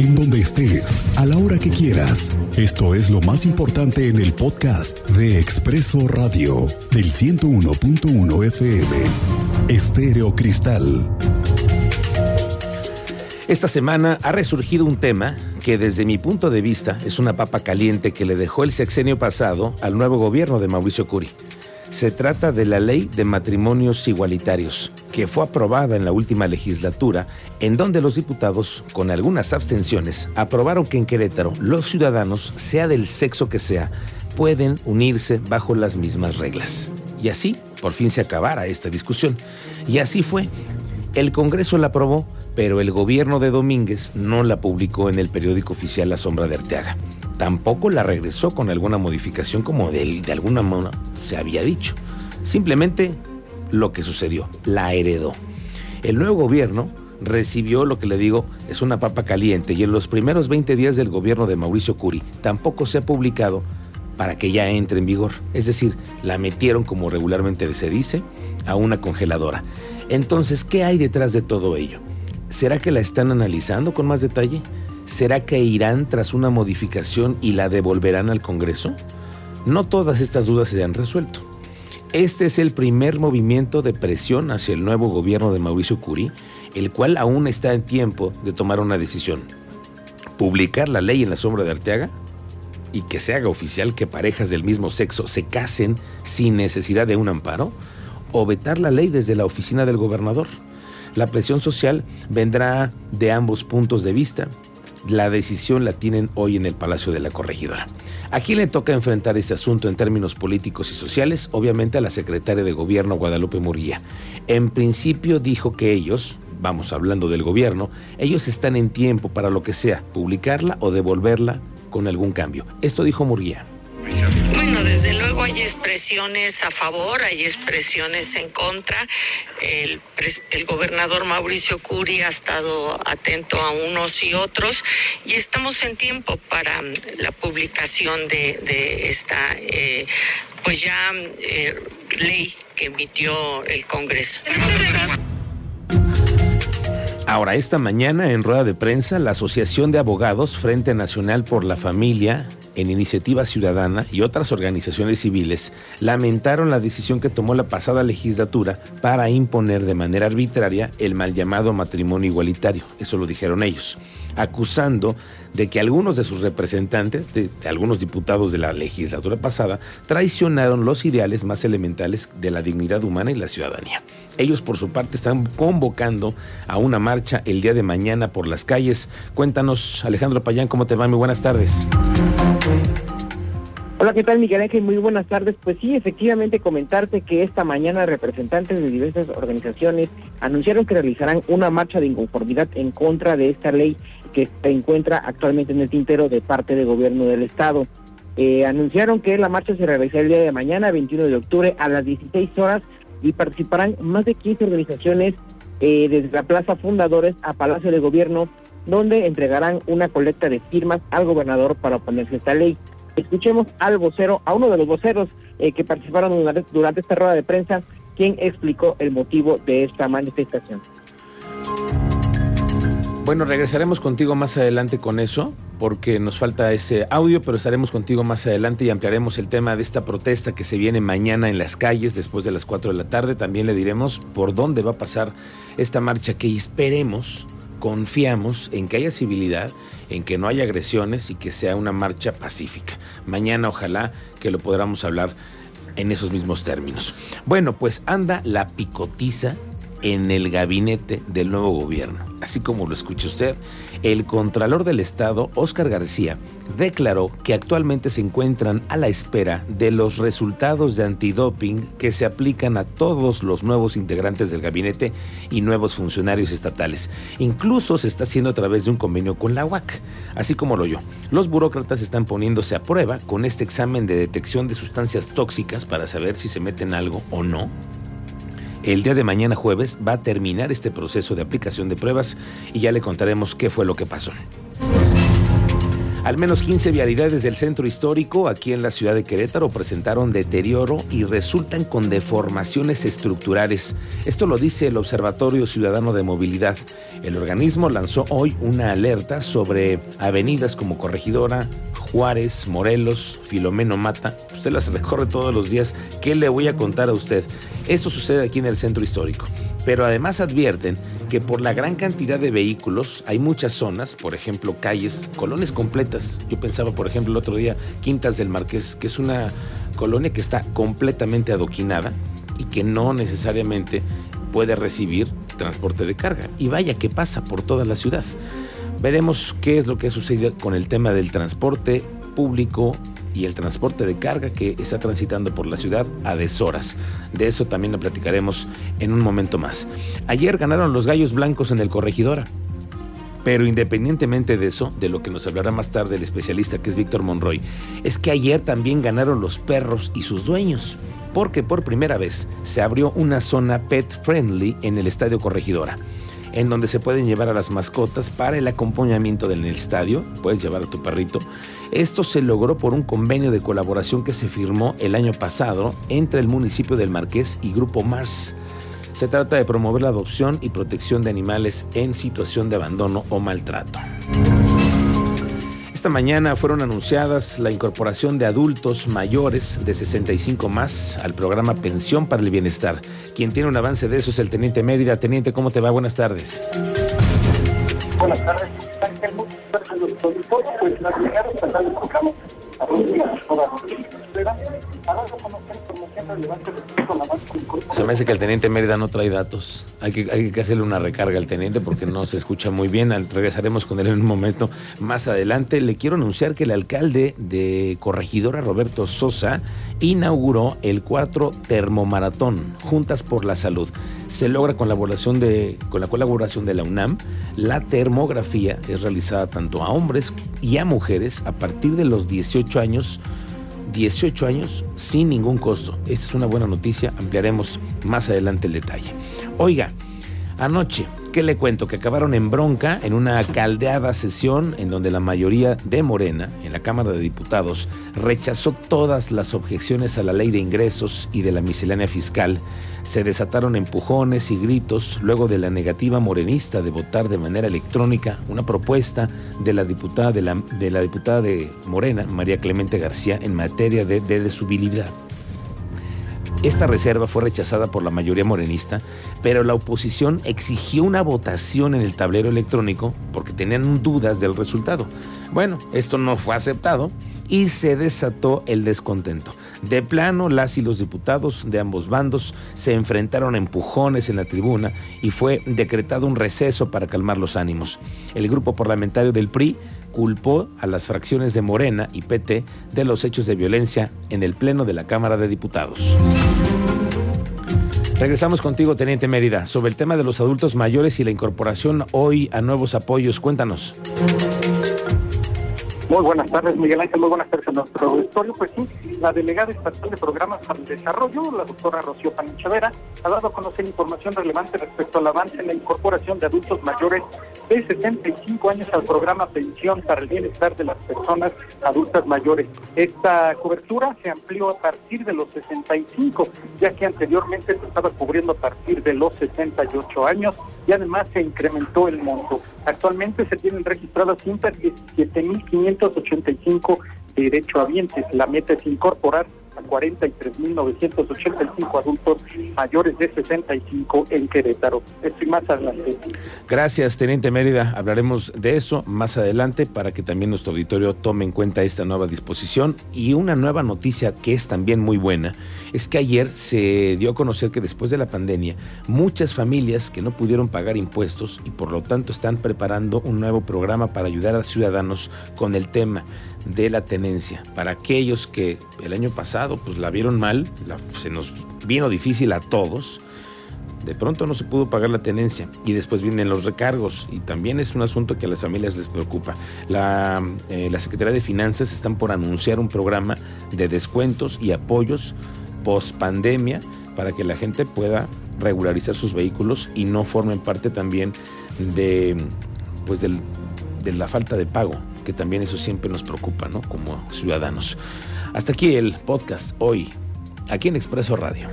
en donde estés, a la hora que quieras. Esto es lo más importante en el podcast de Expreso Radio del 101.1 FM. Estéreo Cristal. Esta semana ha resurgido un tema que desde mi punto de vista es una papa caliente que le dejó el sexenio pasado al nuevo gobierno de Mauricio Curi. Se trata de la ley de matrimonios igualitarios, que fue aprobada en la última legislatura, en donde los diputados, con algunas abstenciones, aprobaron que en Querétaro los ciudadanos, sea del sexo que sea, pueden unirse bajo las mismas reglas. Y así, por fin se acabara esta discusión. Y así fue. El Congreso la aprobó, pero el gobierno de Domínguez no la publicó en el periódico oficial La Sombra de Arteaga tampoco la regresó con alguna modificación como de, alguna manera se había dicho. Simplemente lo que sucedió, la heredó. El nuevo gobierno recibió lo que le digo es una papa caliente y en los primeros 20 días del gobierno de Mauricio Curi tampoco se ha publicado para que ya entre en vigor. Es decir, la metieron como regularmente se dice a una congeladora. Entonces, ¿qué hay detrás de todo ello? ¿Será que la están analizando con más detalle? ¿Será que irán tras una modificación y la devolverán al Congreso? No todas estas dudas se han resuelto. Este es el primer movimiento de presión hacia el nuevo gobierno de Mauricio Curi, el cual aún está en tiempo de tomar una decisión. Publicar la ley en la sombra de Arteaga y que se haga oficial que parejas del mismo sexo se casen sin necesidad de un amparo, o vetar la ley desde la oficina del gobernador. La presión social vendrá de ambos puntos de vista la decisión la tienen hoy en el Palacio de la Corregidora. ¿A quién le toca enfrentar este asunto en términos políticos y sociales? Obviamente a la secretaria de Gobierno Guadalupe Murguía. En principio dijo que ellos, vamos hablando del gobierno, ellos están en tiempo para lo que sea, publicarla o devolverla con algún cambio. Esto dijo Murguía. Expresiones a favor, hay expresiones en contra. El, gobernador Mauricio Curi ha estado atento a unos y otros y estamos en tiempo para mm, la publicación de, esta, eh, pues ya eh, ley que emitió el Congreso. Ahora, esta mañana en rueda de prensa, la Asociación de Abogados Frente Nacional por la Familia en Iniciativa Ciudadana y otras organizaciones civiles lamentaron la decisión que tomó la pasada legislatura para imponer de manera arbitraria el mal llamado matrimonio igualitario. Eso lo dijeron ellos, acusando de que algunos de sus representantes, de, algunos diputados de la legislatura pasada, traicionaron los ideales más elementales de la dignidad humana y la ciudadanía. Ellos por su parte están convocando a una marcha el día de mañana por las calles. Cuéntanos, Alejandro Payán, ¿cómo te va? Muy buenas tardes. Hola, ¿qué tal Miguel Ángel? Muy buenas tardes. Pues sí, efectivamente comentarte que esta mañana representantes de diversas organizaciones anunciaron que realizarán una marcha de inconformidad en contra de esta ley que se encuentra actualmente en el tintero de parte del gobierno del estado. Eh, anunciaron que la marcha se realizará el día de mañana, 21 de octubre, a las 16 horas y participarán más de 15 organizaciones eh, desde la Plaza Fundadores a Palacio de Gobierno, donde entregarán una colecta de firmas al gobernador para oponerse a esta ley. Escuchemos al vocero, a uno de los voceros eh, que participaron durante, esta rueda de prensa, quien explicó el motivo de esta manifestación. Bueno, regresaremos contigo más adelante con eso, porque nos falta ese audio, pero estaremos contigo más adelante y ampliaremos el tema de esta protesta que se viene mañana en las calles después de las 4 de la tarde. También le diremos por dónde va a pasar esta marcha que esperemos, confiamos en que haya civilidad en que no haya agresiones y que sea una marcha pacífica. Mañana ojalá que lo podamos hablar en esos mismos términos. Bueno, pues anda la picotiza en el gabinete del nuevo gobierno. Así como lo escucha usted, el Contralor del Estado, Óscar García, declaró que actualmente se encuentran a la espera de los resultados de antidoping que se aplican a todos los nuevos integrantes del gabinete y nuevos funcionarios estatales. Incluso se está haciendo a través de un convenio con la UAC. Así como lo yo, los burócratas están poniéndose a prueba con este examen de detección de sustancias tóxicas para saber si se meten algo o no el día de mañana jueves va a terminar este proceso de aplicación de pruebas y ya le contaremos qué fue lo que pasó. Al menos 15 vialidades del centro histórico aquí en la ciudad de Querétaro presentaron deterioro y resultan con deformaciones estructurales. Esto lo dice el Observatorio Ciudadano de Movilidad. El organismo lanzó hoy una alerta sobre avenidas como Corregidora, Juárez, Morelos, Filomeno Mata. Usted las recorre todos los días. ¿Qué le voy a contar a usted? Esto sucede aquí en el centro histórico. Pero además advierten que por la gran cantidad de vehículos hay muchas zonas, por ejemplo calles, colonias completas. Yo pensaba, por ejemplo, el otro día Quintas del Marqués, que es una colonia que está completamente adoquinada y que no necesariamente puede recibir transporte de carga. Y vaya que pasa por toda la ciudad. Veremos qué es lo que sucede con el tema del transporte público y el transporte de carga que está transitando por la ciudad a deshoras. De eso también lo platicaremos en un momento más. Ayer ganaron los gallos blancos en el Corregidora. Pero independientemente de eso, de lo que nos hablará más tarde el especialista que es Víctor Monroy, es que ayer también ganaron los perros y sus dueños, porque por primera vez se abrió una zona pet friendly en el Estadio Corregidora en donde se pueden llevar a las mascotas para el acompañamiento del estadio. Puedes llevar a tu perrito. Esto se logró por un convenio de colaboración que se firmó el año pasado entre el municipio del Marqués y Grupo Mars. Se trata de promover la adopción y protección de animales en situación de abandono o maltrato. Esta mañana fueron anunciadas la incorporación de adultos mayores de 65 más al programa Pensión para el Bienestar. Quien tiene un avance de eso es el Teniente Mérida. Teniente, ¿cómo te va? Buenas tardes. Buenas tardes. Se me hace que el teniente Mérida no trae datos. Hay que, hay que hacerle una recarga al teniente porque no se escucha muy bien. Regresaremos con él en un momento más adelante. Le quiero anunciar que el alcalde de Corregidora, Roberto Sosa, inauguró el cuarto termomaratón Juntas por la Salud. Se logra con la, colaboración de, con la colaboración de la UNAM. La termografía es realizada tanto a hombres y a mujeres a partir de los 18 años 18 años sin ningún costo. Esta es una buena noticia, ampliaremos más adelante el detalle. Oiga, anoche, ¿qué le cuento? Que acabaron en bronca en una caldeada sesión en donde la mayoría de Morena, en la Cámara de Diputados, rechazó todas las objeciones a la ley de ingresos y de la miscelánea fiscal se desataron empujones y gritos luego de la negativa morenista de votar de manera electrónica una propuesta de la diputada de, la, diputada de Morena, María Clemente García, en materia de, de desubilidad. Esta reserva fue rechazada por la mayoría morenista, pero la oposición exigió una votación en el tablero electrónico porque tenían dudas del resultado. Bueno, esto no fue aceptado y se desató el descontento. De plano, las y los diputados de ambos bandos se enfrentaron a empujones en la tribuna y fue decretado un receso para calmar los ánimos. El grupo parlamentario del PRI culpó a las fracciones de Morena y PT de los hechos de violencia en el Pleno de la Cámara de Diputados. Regresamos contigo, Teniente Mérida, sobre el tema de los adultos mayores y la incorporación hoy a nuevos apoyos. Cuéntanos. Muy buenas tardes, Miguel Ángel. Muy buenas tardes a nuestro auditorio. Pues sí, la delegada estatal de programas para el desarrollo, la doctora Rocío Panichavera, ha dado a conocer información relevante respecto al avance en la incorporación de adultos mayores de 75 años al programa Pensión para el Bienestar de las Personas Adultas Mayores. Esta cobertura se amplió a partir de los 65, ya que anteriormente se estaba cubriendo a partir de los 68 años y además se incrementó el monto. Actualmente se tienen registradas 117.585 derechohabientes. La meta es incorporar 43.985 adultos mayores de 65 en Querétaro. Estoy más adelante. Gracias, Teniente Mérida. Hablaremos de eso más adelante para que también nuestro auditorio tome en cuenta esta nueva disposición. Y una nueva noticia que es también muy buena es que ayer se dio a conocer que después de la pandemia, muchas familias que no pudieron pagar impuestos y por lo tanto están preparando un nuevo programa para ayudar a ciudadanos con el tema de la tenencia. Para aquellos que el año pasado pues la vieron mal, se nos vino difícil a todos, de pronto no se pudo pagar la tenencia y después vienen los recargos y también es un asunto que a las familias les preocupa. La, eh, la Secretaría de Finanzas están por anunciar un programa de descuentos y apoyos post pandemia para que la gente pueda regularizar sus vehículos y no formen parte también de, pues del, de la falta de pago que también eso siempre nos preocupa, ¿no? Como ciudadanos. Hasta aquí el podcast hoy, aquí en Expreso Radio.